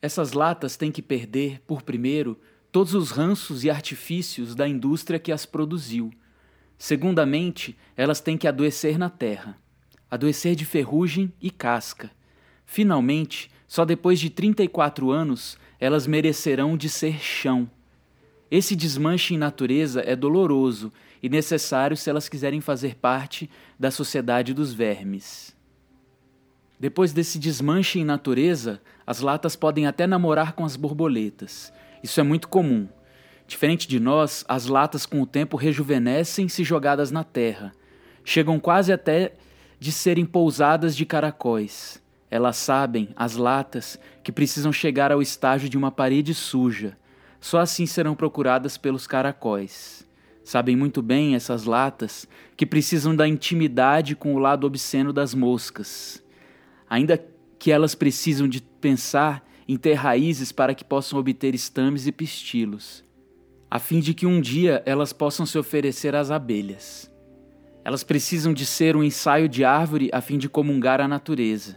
Essas latas têm que perder, por primeiro, todos os ranços e artifícios da indústria que as produziu. Segundamente, elas têm que adoecer na terra, adoecer de ferrugem e casca. Finalmente, só depois de 34 anos, elas merecerão de ser chão. Esse desmanche em natureza é doloroso e necessário se elas quiserem fazer parte da sociedade dos vermes. Depois desse desmanche em natureza, as latas podem até namorar com as borboletas. Isso é muito comum. Diferente de nós, as latas com o tempo rejuvenescem se jogadas na terra. Chegam quase até de serem pousadas de caracóis. Elas sabem, as latas, que precisam chegar ao estágio de uma parede suja. Só assim serão procuradas pelos caracóis. Sabem muito bem essas latas que precisam da intimidade com o lado obsceno das moscas. Ainda que elas precisam de pensar em ter raízes para que possam obter estames e pistilos, a fim de que um dia elas possam se oferecer às abelhas. Elas precisam de ser um ensaio de árvore a fim de comungar a natureza.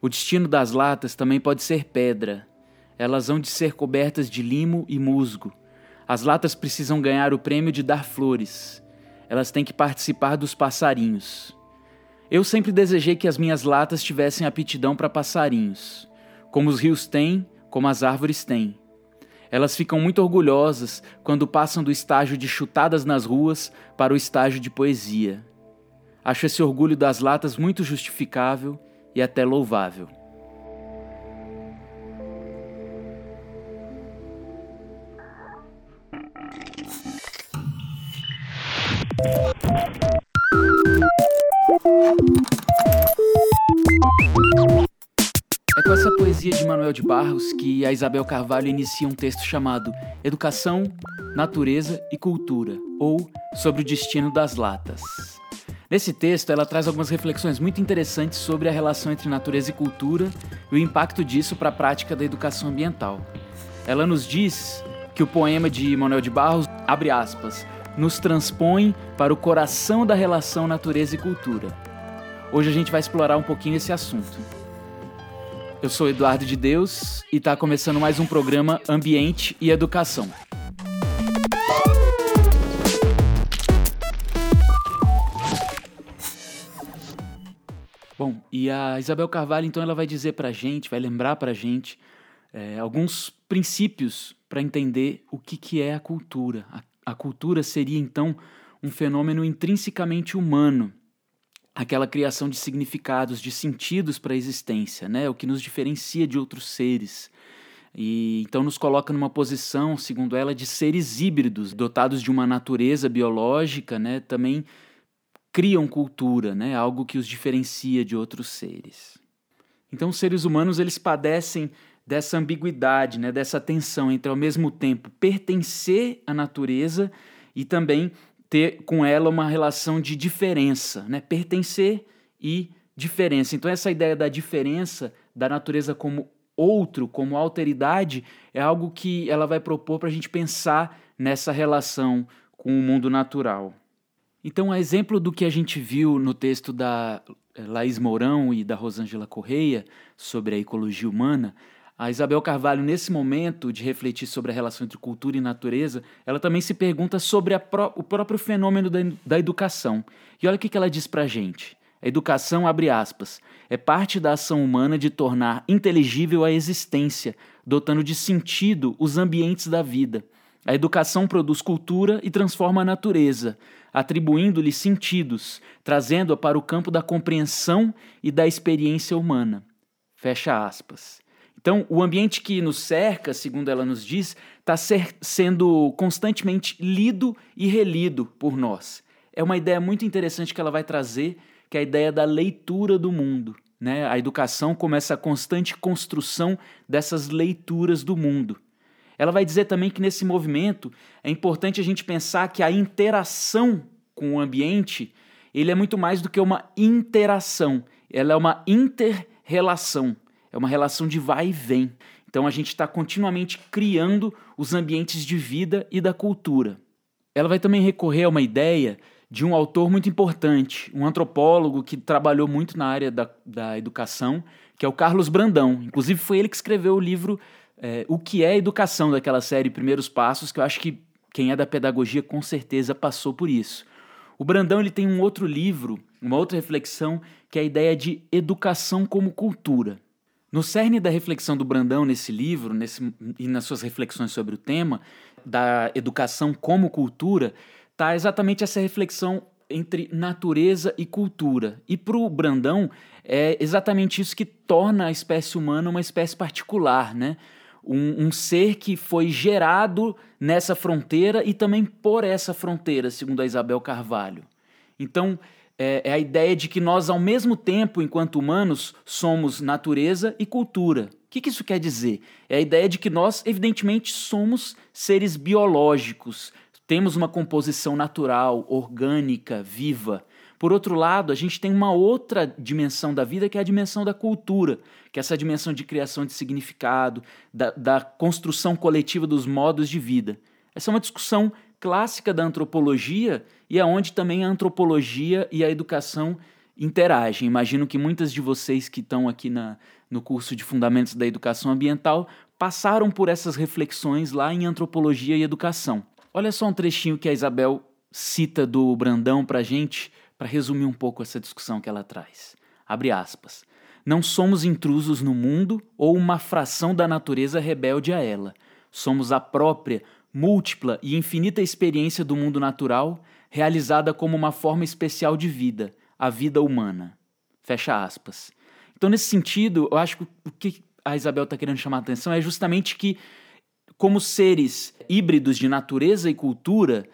O destino das latas também pode ser pedra. Elas hão de ser cobertas de limo e musgo. As latas precisam ganhar o prêmio de dar flores. Elas têm que participar dos passarinhos. Eu sempre desejei que as minhas latas tivessem aptidão para passarinhos, como os rios têm, como as árvores têm. Elas ficam muito orgulhosas quando passam do estágio de chutadas nas ruas para o estágio de poesia. Acho esse orgulho das latas muito justificável e até louvável. É com essa poesia de Manuel de Barros que a Isabel Carvalho inicia um texto chamado Educação, Natureza e Cultura, ou Sobre o Destino das Latas. Nesse texto, ela traz algumas reflexões muito interessantes sobre a relação entre natureza e cultura e o impacto disso para a prática da educação ambiental. Ela nos diz que o poema de Manuel de Barros, abre aspas, nos transpõe para o coração da relação natureza e cultura. Hoje a gente vai explorar um pouquinho esse assunto. Eu sou Eduardo de Deus e está começando mais um programa Ambiente e Educação. Bom, e a Isabel Carvalho, então, ela vai dizer para a gente, vai lembrar para a gente é, alguns princípios para entender o que, que é a cultura. A, a cultura seria, então, um fenômeno intrinsecamente humano, aquela criação de significados, de sentidos para a existência, né? o que nos diferencia de outros seres. E então nos coloca numa posição, segundo ela, de seres híbridos, dotados de uma natureza biológica, né? também criam cultura, né? algo que os diferencia de outros seres. Então os seres humanos eles padecem dessa ambiguidade, né? dessa tensão entre ao mesmo tempo pertencer à natureza e também ter com ela uma relação de diferença, né? pertencer e diferença. Então, essa ideia da diferença, da natureza como outro, como alteridade, é algo que ela vai propor para a gente pensar nessa relação com o mundo natural. Então, a exemplo do que a gente viu no texto da eh, Laís Mourão e da Rosângela Correia sobre a ecologia humana, a Isabel Carvalho, nesse momento de refletir sobre a relação entre cultura e natureza, ela também se pergunta sobre pró o próprio fenômeno da, da educação. E olha o que, que ela diz para a gente. A educação, abre aspas, é parte da ação humana de tornar inteligível a existência, dotando de sentido os ambientes da vida. A educação produz cultura e transforma a natureza, atribuindo-lhe sentidos, trazendo-a para o campo da compreensão e da experiência humana. Fecha aspas. Então, o ambiente que nos cerca, segundo ela nos diz, está sendo constantemente lido e relido por nós. É uma ideia muito interessante que ela vai trazer, que é a ideia da leitura do mundo. Né? A educação como essa constante construção dessas leituras do mundo. Ela vai dizer também que nesse movimento é importante a gente pensar que a interação com o ambiente ele é muito mais do que uma interação, ela é uma interrelação. É uma relação de vai e vem. Então a gente está continuamente criando os ambientes de vida e da cultura. Ela vai também recorrer a uma ideia de um autor muito importante, um antropólogo que trabalhou muito na área da, da educação, que é o Carlos Brandão. Inclusive, foi ele que escreveu o livro é, O que é Educação, daquela série Primeiros Passos, que eu acho que quem é da pedagogia com certeza passou por isso. O Brandão ele tem um outro livro, uma outra reflexão, que é a ideia de educação como cultura. No cerne da reflexão do Brandão nesse livro nesse, e nas suas reflexões sobre o tema da educação como cultura, está exatamente essa reflexão entre natureza e cultura. E para o Brandão, é exatamente isso que torna a espécie humana uma espécie particular, né? Um, um, ser que foi gerado nessa fronteira e também por essa fronteira, segundo a Isabel Carvalho. Então, é, é a ideia de que nós, ao mesmo tempo, enquanto humanos, somos natureza e cultura. O que, que isso quer dizer? É a ideia de que nós, evidentemente, somos seres biológicos, temos uma composição natural, orgânica, viva. Por outro lado, a gente tem uma outra dimensão da vida que é a dimensão da cultura, que é essa dimensão de criação de significado, da, da construção coletiva dos modos de vida. Essa é uma discussão clássica da antropologia e é onde também a antropologia e a educação interagem. Imagino que muitas de vocês que estão aqui na, no curso de Fundamentos da Educação Ambiental passaram por essas reflexões lá em Antropologia e Educação. Olha só um trechinho que a Isabel cita do Brandão para gente, para resumir um pouco essa discussão que ela traz. Abre aspas. Não somos intrusos no mundo ou uma fração da natureza rebelde a ela. Somos a própria, múltipla e infinita experiência do mundo natural, realizada como uma forma especial de vida, a vida humana. Fecha aspas. Então, nesse sentido, eu acho que o que a Isabel está querendo chamar a atenção é justamente que, como seres híbridos de natureza e cultura,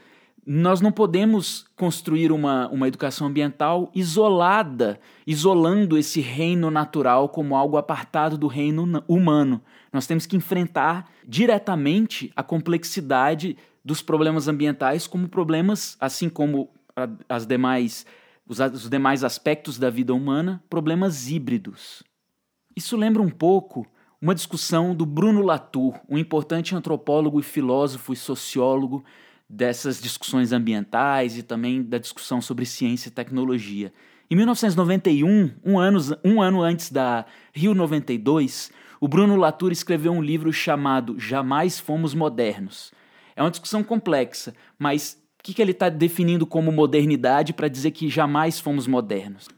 nós não podemos construir uma, uma educação ambiental isolada, isolando esse reino natural como algo apartado do reino humano. Nós temos que enfrentar diretamente a complexidade dos problemas ambientais como problemas, assim como as demais, os, os demais aspectos da vida humana, problemas híbridos. Isso lembra um pouco uma discussão do Bruno Latour, um importante antropólogo e filósofo e sociólogo dessas discussões ambientais e também da discussão sobre ciência e tecnologia. Em 1991, um ano, um ano antes da Rio 92, o Bruno Latour escreveu um livro chamado Jamais Fomos Modernos. É uma discussão complexa, mas o que, que ele está definindo como modernidade para dizer que jamais fomos modernos?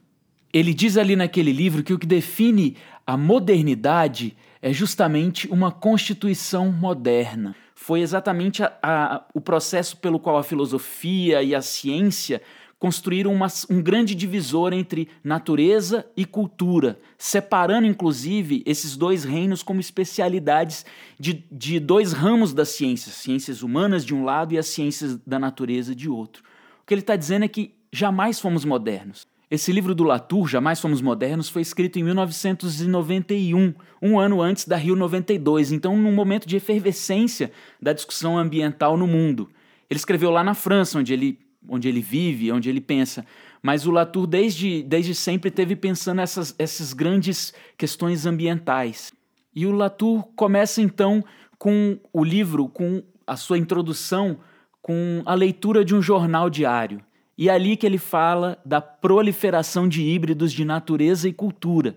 Ele diz ali naquele livro que o que define a modernidade é justamente uma constituição moderna. Foi exatamente a, a, o processo pelo qual a filosofia e a ciência construíram uma, um grande divisor entre natureza e cultura, separando inclusive esses dois reinos como especialidades de, de dois ramos das ciências, ciências humanas de um lado e as ciências da natureza de outro. O que ele está dizendo é que jamais fomos modernos. Esse livro do Latour, Jamais Fomos Modernos, foi escrito em 1991, um ano antes da Rio 92, então num momento de efervescência da discussão ambiental no mundo. Ele escreveu lá na França, onde ele onde ele vive, onde ele pensa. Mas o Latour, desde, desde sempre, teve pensando essas, essas grandes questões ambientais. E o Latour começa então com o livro, com a sua introdução, com a leitura de um jornal diário. E é ali que ele fala da proliferação de híbridos de natureza e cultura.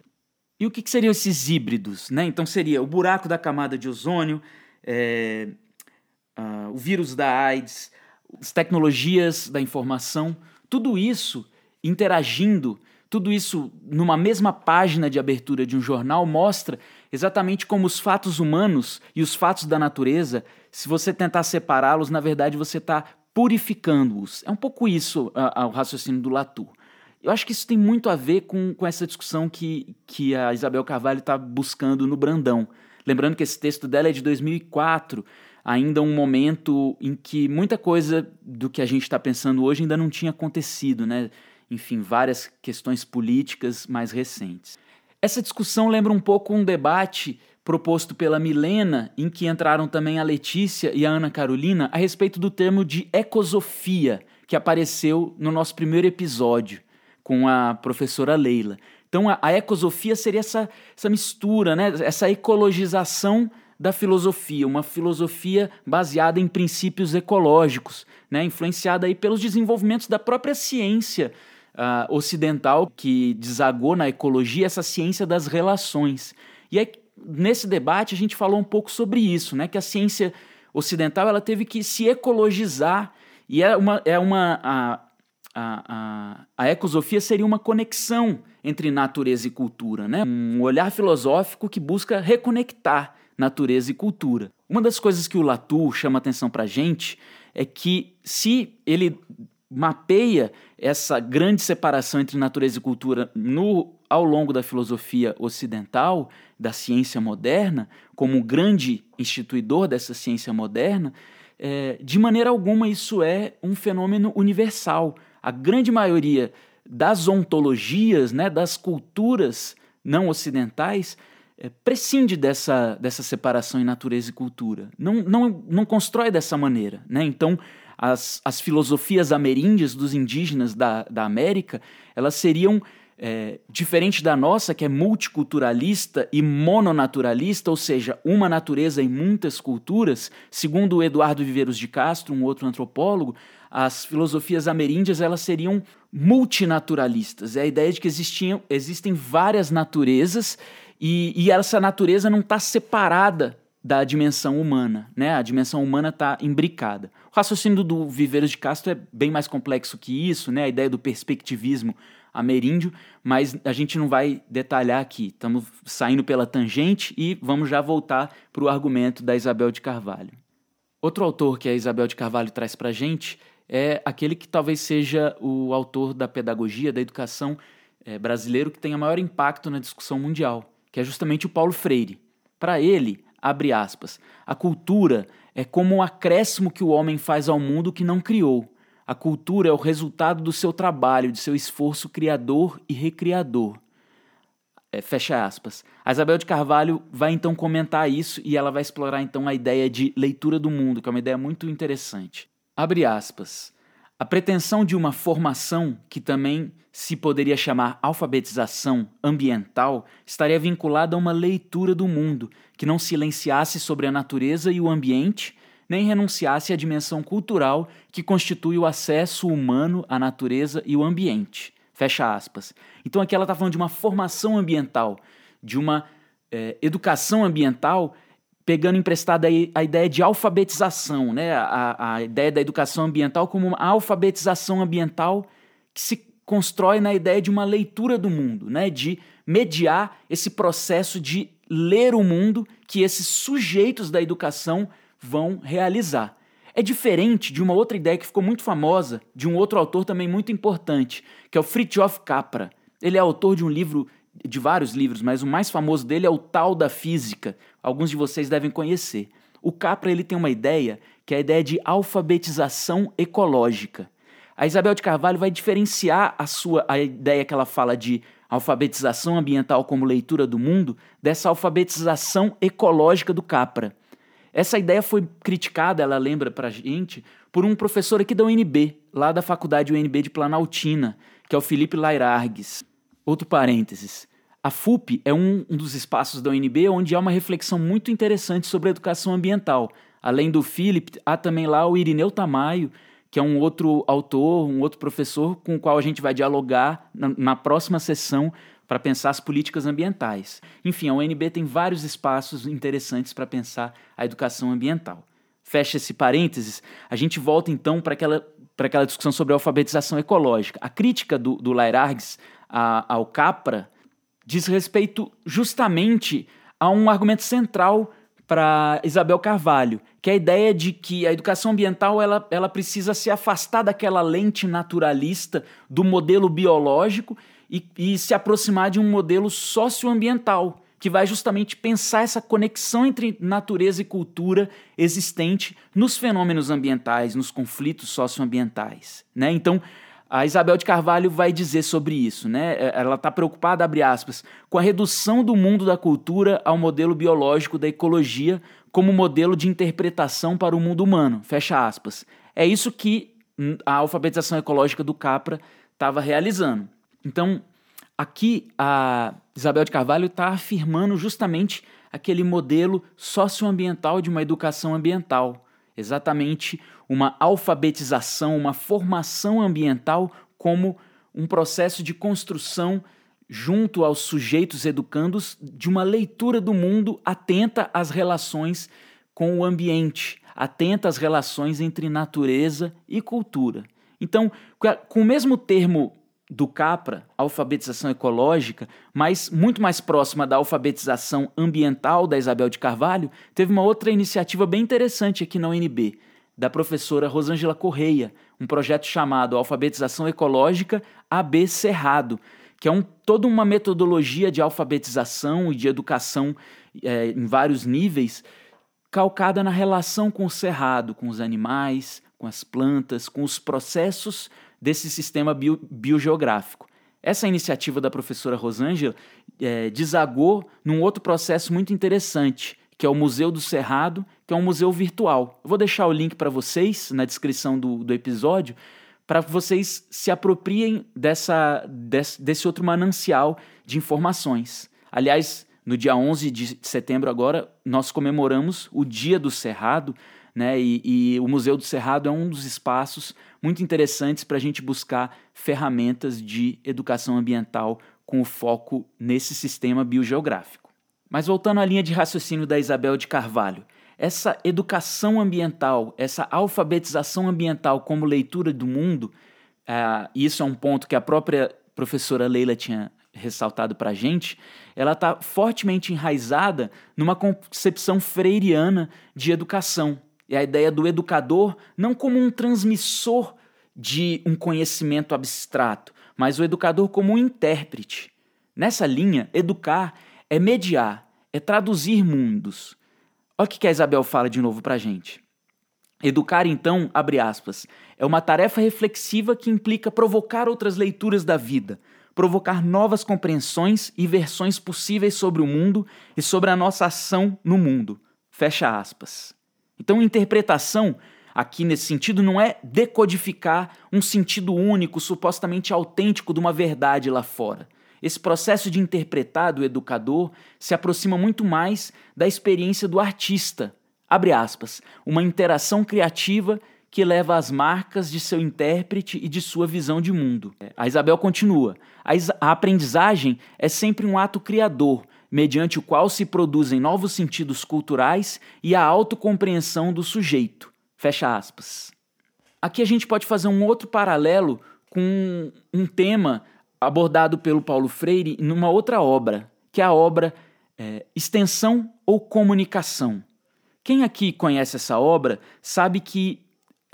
E o que, que seriam esses híbridos? Né? Então seria o buraco da camada de ozônio, é, uh, o vírus da AIDS, as tecnologias da informação, tudo isso interagindo, tudo isso numa mesma página de abertura de um jornal mostra exatamente como os fatos humanos e os fatos da natureza, se você tentar separá-los, na verdade você está purificando-os. É um pouco isso o raciocínio do Latour. Eu acho que isso tem muito a ver com, com essa discussão que, que a Isabel Carvalho está buscando no Brandão. Lembrando que esse texto dela é de 2004, ainda um momento em que muita coisa do que a gente está pensando hoje ainda não tinha acontecido, né? Enfim, várias questões políticas mais recentes. Essa discussão lembra um pouco um debate proposto pela Milena, em que entraram também a Letícia e a Ana Carolina, a respeito do termo de ecosofia, que apareceu no nosso primeiro episódio com a professora Leila. Então, a, a ecosofia seria essa, essa mistura, né? essa ecologização da filosofia, uma filosofia baseada em princípios ecológicos, né, influenciada aí pelos desenvolvimentos da própria ciência uh, ocidental que desagou na ecologia essa ciência das relações. E aí, nesse debate a gente falou um pouco sobre isso, né, que a ciência ocidental ela teve que se ecologizar e é uma, é uma a, a, a, a ecosofia seria uma conexão entre natureza e cultura, né? um olhar filosófico que busca reconectar natureza e cultura. Uma das coisas que o Latour chama atenção para a gente é que se ele mapeia essa grande separação entre natureza e cultura no, ao longo da filosofia ocidental, da ciência moderna, como grande instituidor dessa ciência moderna, é, de maneira alguma isso é um fenômeno universal. A grande maioria das ontologias, né, das culturas não ocidentais, é, prescinde dessa, dessa separação em natureza e cultura. Não, não, não constrói dessa maneira. Né? Então, as, as filosofias ameríndias dos indígenas da, da América, elas seriam é, diferente da nossa, que é multiculturalista e mononaturalista, ou seja, uma natureza em muitas culturas, segundo Eduardo Viveiros de Castro, um outro antropólogo, as filosofias ameríndias elas seriam multinaturalistas. É a ideia de que existiam, existem várias naturezas e, e essa natureza não está separada da dimensão humana, né? A dimensão humana está imbricada. O raciocínio do Viveiros de Castro é bem mais complexo que isso, né? A ideia do perspectivismo ameríndio, mas a gente não vai detalhar aqui. Estamos saindo pela tangente e vamos já voltar para o argumento da Isabel de Carvalho. Outro autor que a Isabel de Carvalho traz para a gente é aquele que talvez seja o autor da pedagogia, da educação é, brasileiro que tenha maior impacto na discussão mundial, que é justamente o Paulo Freire. Para ele, abre aspas, a cultura é como um acréscimo que o homem faz ao mundo que não criou. A cultura é o resultado do seu trabalho, de seu esforço criador e recriador. É, fecha aspas. A Isabel de Carvalho vai então comentar isso e ela vai explorar então a ideia de leitura do mundo, que é uma ideia muito interessante. Abre aspas. A pretensão de uma formação, que também se poderia chamar alfabetização ambiental, estaria vinculada a uma leitura do mundo, que não silenciasse sobre a natureza e o ambiente, nem renunciasse à dimensão cultural que constitui o acesso humano à natureza e o ambiente. Fecha aspas. Então aqui ela está falando de uma formação ambiental, de uma é, educação ambiental pegando emprestada a ideia de alfabetização, né? A, a, ideia da educação ambiental como uma alfabetização ambiental que se constrói na ideia de uma leitura do mundo, né? de mediar esse processo de ler o mundo que esses sujeitos da educação vão realizar. É diferente de uma outra ideia que ficou muito famosa, de um outro autor também muito importante, que é o Fritjof Capra. Ele é autor de um livro de vários livros, mas o mais famoso dele é o Tal da Física. Alguns de vocês devem conhecer. O Capra ele tem uma ideia que é a ideia de alfabetização ecológica. A Isabel de Carvalho vai diferenciar a sua a ideia que ela fala de alfabetização ambiental como leitura do mundo dessa alfabetização ecológica do Capra. Essa ideia foi criticada, ela lembra pra gente, por um professor aqui da UNB, lá da faculdade UNB de Planaltina, que é o Felipe Lairargues. Outro parênteses. A FUP é um, um, dos espaços da UNB onde há uma reflexão muito interessante sobre a educação ambiental. Além do Felipe, há também lá o Irineu Tamayo, que é um outro autor, um outro professor com o qual a gente vai dialogar na, na próxima sessão para pensar as políticas ambientais. Enfim, a UNB tem vários espaços interessantes para pensar a educação ambiental. Fecha esse parênteses, a gente volta então para aquela, aquela discussão sobre a alfabetização ecológica. A crítica do, do Lairargues ao Capra diz respeito justamente a um argumento central para Isabel Carvalho, que é a ideia de que a educação ambiental ela, ela precisa se afastar daquela lente naturalista do modelo biológico e, e se aproximar de um modelo socioambiental, que vai justamente pensar essa conexão entre natureza e cultura existente nos fenômenos ambientais, nos conflitos socioambientais. Né? Então, a Isabel de Carvalho vai dizer sobre isso, né? É, ela está preocupada, abre aspas, com a redução do mundo da cultura ao modelo biológico da ecologia como modelo de interpretação para o mundo humano, fecha aspas. É isso que a alfabetização ecológica do Capra estava realizando. Então, aqui a Isabel de Carvalho está afirmando justamente aquele modelo socioambiental de uma educação ambiental. Exatamente uma alfabetização, uma formação ambiental como um processo de construção junto aos sujeitos educandos de uma leitura do mundo atenta às relações com o ambiente, atenta às relações entre natureza e cultura. Então, com o mesmo termo do CAPRA, alfabetização ecológica, mas muito mais próxima da alfabetização ambiental da Isabel de Carvalho, teve uma outra iniciativa bem interessante aqui na UNB, da professora Rosângela Correia, um projeto chamado Alfabetização Ecológica AB Cerrado, que é um, toda uma metodologia de alfabetização e de educação é, em vários níveis, calcada na relação com o cerrado, com os animais, com as plantas, com os processos desse sistema bio, biogeográfico. Essa iniciativa da professora Rosângela é, desagou num outro processo muito interessante, que é o Museu do Cerrado, que é um museu virtual. Eu vou deixar o link para vocês na descrição do, do episódio, para que vocês se apropriem dessa, desse, desse outro manancial de informações. Aliás, no dia 11 de setembro agora, nós comemoramos o Dia do Cerrado, né? E, e, o Museu do Cerrado é um dos espaços muito interessantes para a gente buscar ferramentas de educação ambiental com o foco nesse sistema biogeográfico. Mas voltando à linha de raciocínio da Isabel de Carvalho, essa educação ambiental, essa alfabetização ambiental como leitura do mundo, uh, isso é um ponto que a própria professora Leila tinha ressaltado para a gente, ela está fortemente enraizada numa concepção freiriana de educação. E a ideia do educador não como um transmissor de um conhecimento abstrato, mas o educador como um intérprete. Nessa linha, educar é mediar, é traduzir mundos. Olha o que a Isabel fala de novo para gente. Educar, então, abre aspas, é uma tarefa reflexiva que implica provocar outras leituras da vida, provocar novas compreensões e versões possíveis sobre o mundo e sobre a nossa ação no mundo. Fecha aspas. Então, interpretação, aqui nesse sentido, não é decodificar um sentido único, supostamente autêntico de uma verdade lá fora. Esse processo de interpretar do educador se aproxima muito mais da experiência do artista. Abre aspas, uma interação criativa que leva às marcas de seu intérprete e de sua visão de mundo. A Isabel continua: a aprendizagem é sempre um ato criador, mediante o qual se produzem novos sentidos culturais e a autocompreensão do sujeito. Fecha aspas. Aqui a gente pode fazer um outro paralelo com um tema abordado pelo Paulo Freire numa outra obra, que é a obra é, Extensão ou Comunicação. Quem aqui conhece essa obra sabe que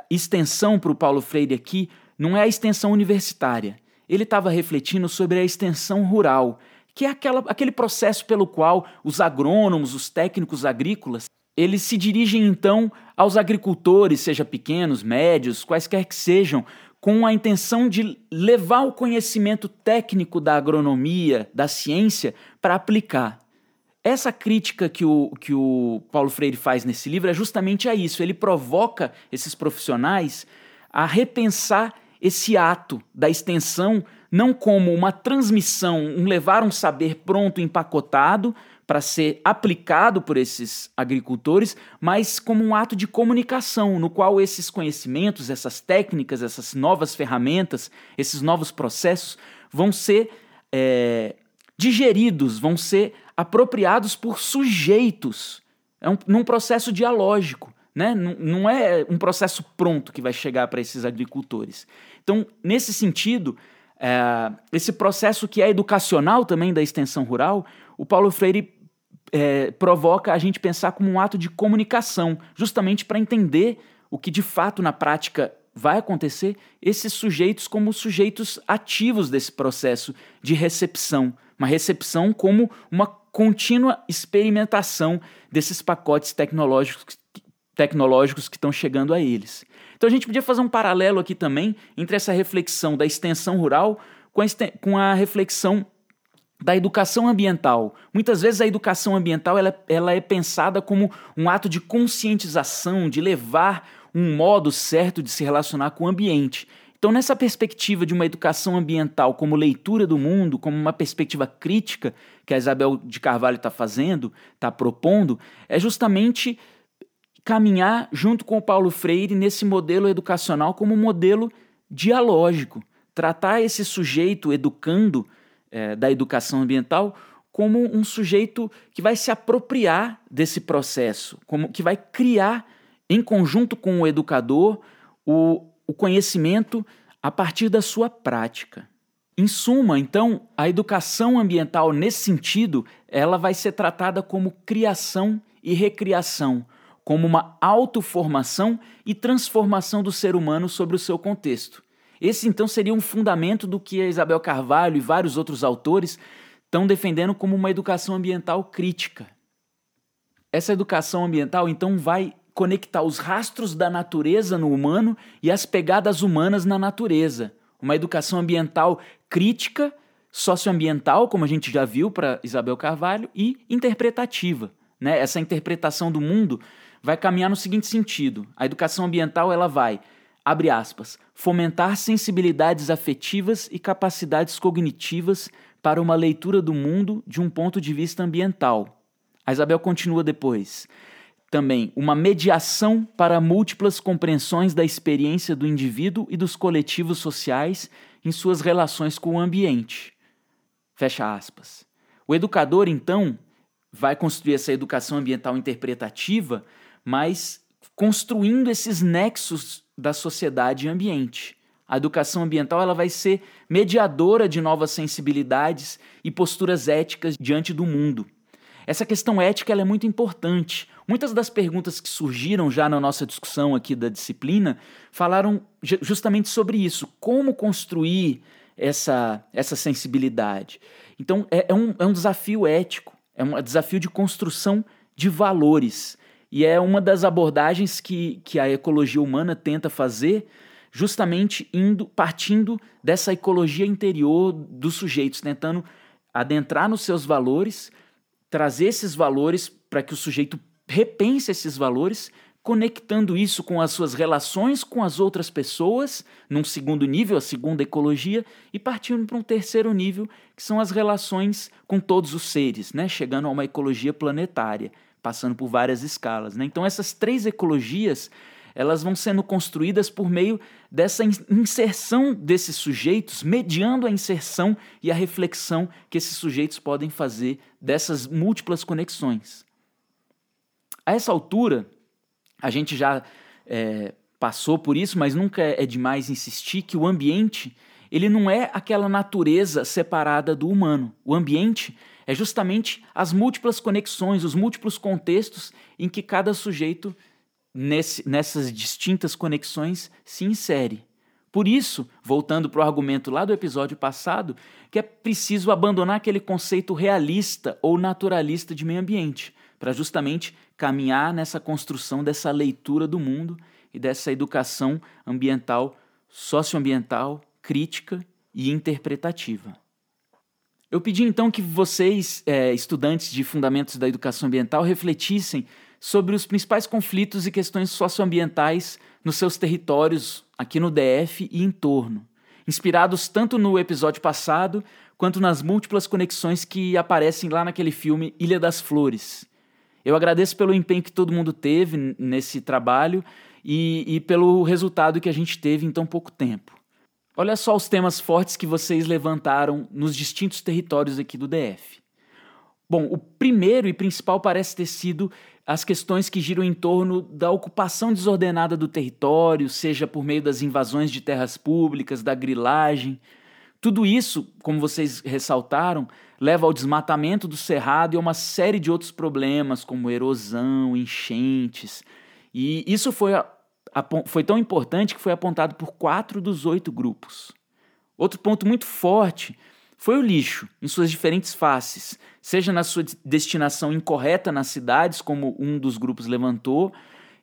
extensão para o Paulo Freire aqui não é a extensão universitária. Ele estava refletindo sobre a extensão rural, que é aquela, aquele processo pelo qual os agrônomos, os técnicos agrícolas, eles se dirigem então aos agricultores, seja pequenos, médios, quaisquer que sejam, com a intenção de levar o conhecimento técnico da agronomia, da ciência, para aplicar. Essa crítica que o, que o Paulo Freire faz nesse livro é justamente a isso. Ele provoca esses profissionais a repensar esse ato da extensão não como uma transmissão, um levar um saber pronto, empacotado, para ser aplicado por esses agricultores, mas como um ato de comunicação, no qual esses conhecimentos, essas técnicas, essas novas ferramentas, esses novos processos vão ser é, digeridos, vão ser apropriados por sujeitos. É um, num processo dialógico. Né? Não, não é um processo pronto que vai chegar para esses agricultores. Então, nesse sentido, é, esse processo que é educacional também da extensão rural, o Paulo Freire é, provoca a gente pensar como um ato de comunicação, justamente para entender o que de fato na prática vai acontecer, esses sujeitos como sujeitos ativos desse processo de recepção, uma recepção como uma contínua experimentação desses pacotes tecnológicos, tecnológicos que estão chegando a eles. Então a gente podia fazer um paralelo aqui também entre essa reflexão da extensão rural com a, com a reflexão da educação ambiental. Muitas vezes a educação ambiental ela, ela é pensada como um ato de conscientização, de levar um modo certo de se relacionar com o ambiente. Então, nessa perspectiva de uma educação ambiental como leitura do mundo, como uma perspectiva crítica que a Isabel de Carvalho está fazendo, está propondo, é justamente caminhar junto com o Paulo Freire nesse modelo educacional como um modelo dialógico, tratar esse sujeito educando é, da educação ambiental como um sujeito que vai se apropriar desse processo, como que vai criar, em conjunto com o educador, o, o conhecimento a partir da sua prática. Em suma, então, a educação ambiental nesse sentido, ela vai ser tratada como criação e recriação, como uma autoformação e transformação do ser humano sobre o seu contexto. Esse então seria um fundamento do que a Isabel Carvalho e vários outros autores estão defendendo como uma educação ambiental crítica. Essa educação ambiental então vai conectar os rastros da natureza no humano e as pegadas humanas na natureza. Uma educação ambiental crítica, socioambiental, como a gente já viu para Isabel Carvalho, e interpretativa. Né? Essa interpretação do mundo vai caminhar no seguinte sentido: a educação ambiental ela vai, abre aspas, fomentar sensibilidades afetivas e capacidades cognitivas para uma leitura do mundo de um ponto de vista ambiental. A Isabel continua depois. Também uma mediação para múltiplas compreensões da experiência do indivíduo e dos coletivos sociais em suas relações com o ambiente. Fecha aspas. O educador, então, vai construir essa educação ambiental interpretativa, mas construindo esses nexos da sociedade e ambiente. A educação ambiental ela vai ser mediadora de novas sensibilidades e posturas éticas diante do mundo. Essa questão ética é muito importante. Muitas das perguntas que surgiram já na nossa discussão aqui da disciplina falaram justamente sobre isso. Como construir essa, essa sensibilidade? Então, é, é, um, é um desafio ético, é um desafio de construção de valores. E é uma das abordagens que, que a ecologia humana tenta fazer justamente indo partindo dessa ecologia interior dos sujeitos, tentando adentrar nos seus valores, trazer esses valores para que o sujeito repense esses valores, conectando isso com as suas relações com as outras pessoas, num segundo nível, a segunda ecologia, e partindo para um terceiro nível, que são as relações com todos os seres, né? chegando a uma ecologia planetária, passando por várias escalas. Né? Então essas três ecologias elas vão sendo construídas por meio dessa inserção desses sujeitos, mediando a inserção e a reflexão que esses sujeitos podem fazer dessas múltiplas conexões. A essa altura, a gente já é, passou por isso, mas nunca é demais insistir que o ambiente ele não é aquela natureza separada do humano. O ambiente é justamente as múltiplas conexões, os múltiplos contextos em que cada sujeito nesse, nessas distintas conexões se insere. Por isso, voltando para o argumento lá do episódio passado, que é preciso abandonar aquele conceito realista ou naturalista de meio ambiente, para justamente caminhar nessa construção dessa leitura do mundo e dessa educação ambiental, socioambiental, crítica e interpretativa. Eu pedi então que vocês, é, estudantes de Fundamentos da Educação Ambiental, refletissem sobre os principais conflitos e questões socioambientais nos seus territórios aqui no DF e em torno, inspirados tanto no episódio passado quanto nas múltiplas conexões que aparecem lá naquele filme Ilha das Flores. Eu agradeço pelo empenho que todo mundo teve nesse trabalho e, e pelo resultado que a gente teve em tão pouco tempo. Olha só os temas fortes que vocês levantaram nos distintos territórios aqui do DF. Bom, o primeiro e principal parece ter sido as questões que giram em torno da ocupação desordenada do território, seja por meio das invasões de terras públicas, da grilagem. Tudo isso, como vocês ressaltaram, leva ao desmatamento do cerrado e a uma série de outros problemas, como erosão, enchentes. E isso foi, foi tão importante que foi apontado por quatro dos oito grupos. Outro ponto muito forte foi o lixo, em suas diferentes faces, seja na sua destinação incorreta nas cidades, como um dos grupos levantou,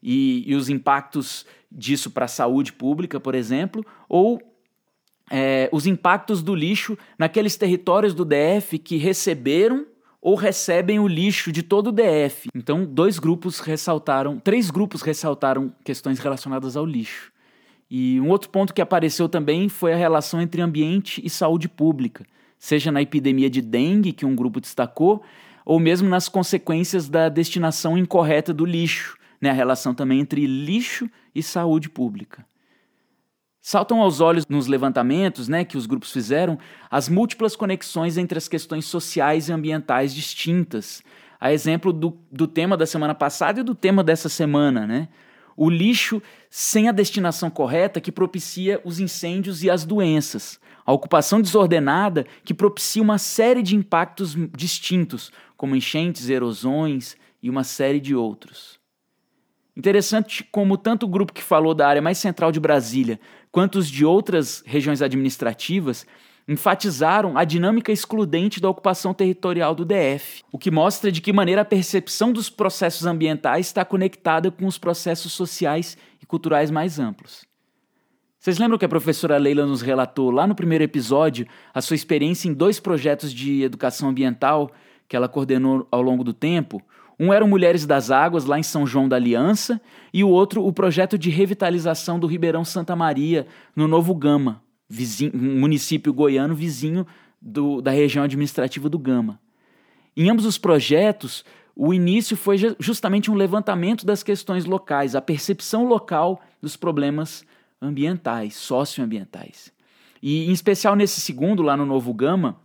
e, e os impactos disso para a saúde pública, por exemplo, ou é, os impactos do lixo naqueles territórios do DF que receberam ou recebem o lixo de todo o DF. Então, dois grupos ressaltaram, três grupos ressaltaram questões relacionadas ao lixo. E um outro ponto que apareceu também foi a relação entre ambiente e saúde pública, seja na epidemia de dengue, que um grupo destacou, ou mesmo nas consequências da destinação incorreta do lixo, né? a relação também entre lixo e saúde pública. Saltam aos olhos nos levantamentos né, que os grupos fizeram as múltiplas conexões entre as questões sociais e ambientais distintas, a exemplo do, do tema da semana passada e do tema dessa semana. Né? O lixo sem a destinação correta que propicia os incêndios e as doenças. A ocupação desordenada que propicia uma série de impactos distintos, como enchentes, erosões e uma série de outros. Interessante como tanto o grupo que falou da área mais central de Brasília quanto os de outras regiões administrativas enfatizaram a dinâmica excludente da ocupação territorial do DF, o que mostra de que maneira a percepção dos processos ambientais está conectada com os processos sociais e culturais mais amplos. Vocês lembram que a professora Leila nos relatou lá no primeiro episódio a sua experiência em dois projetos de educação ambiental que ela coordenou ao longo do tempo? Um era o Mulheres das Águas, lá em São João da Aliança, e o outro o projeto de revitalização do Ribeirão Santa Maria, no Novo Gama, vizinho, município goiano vizinho do, da região administrativa do Gama. Em ambos os projetos, o início foi justamente um levantamento das questões locais, a percepção local dos problemas ambientais, socioambientais. E em especial nesse segundo, lá no Novo Gama,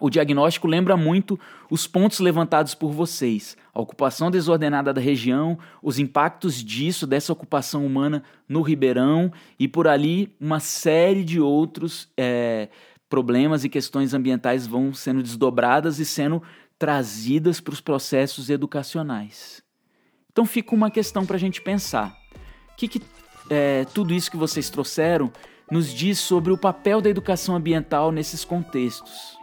o diagnóstico lembra muito os pontos levantados por vocês: a ocupação desordenada da região, os impactos disso, dessa ocupação humana no Ribeirão e por ali uma série de outros é, problemas e questões ambientais vão sendo desdobradas e sendo trazidas para os processos educacionais. Então fica uma questão para a gente pensar: o que, que é, tudo isso que vocês trouxeram nos diz sobre o papel da educação ambiental nesses contextos?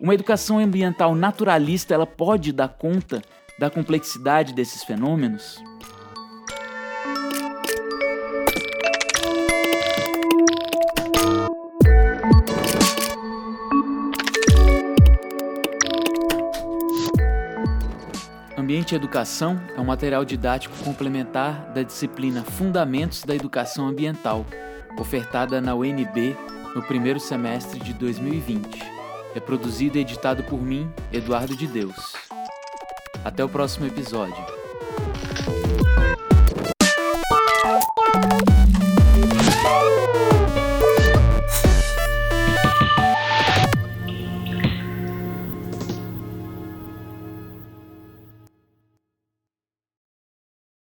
Uma educação ambiental naturalista, ela pode dar conta da complexidade desses fenômenos? Ambiente e Educação é um material didático complementar da disciplina Fundamentos da Educação Ambiental, ofertada na UNB no primeiro semestre de 2020. É produzido e editado por mim, Eduardo de Deus. Até o próximo episódio.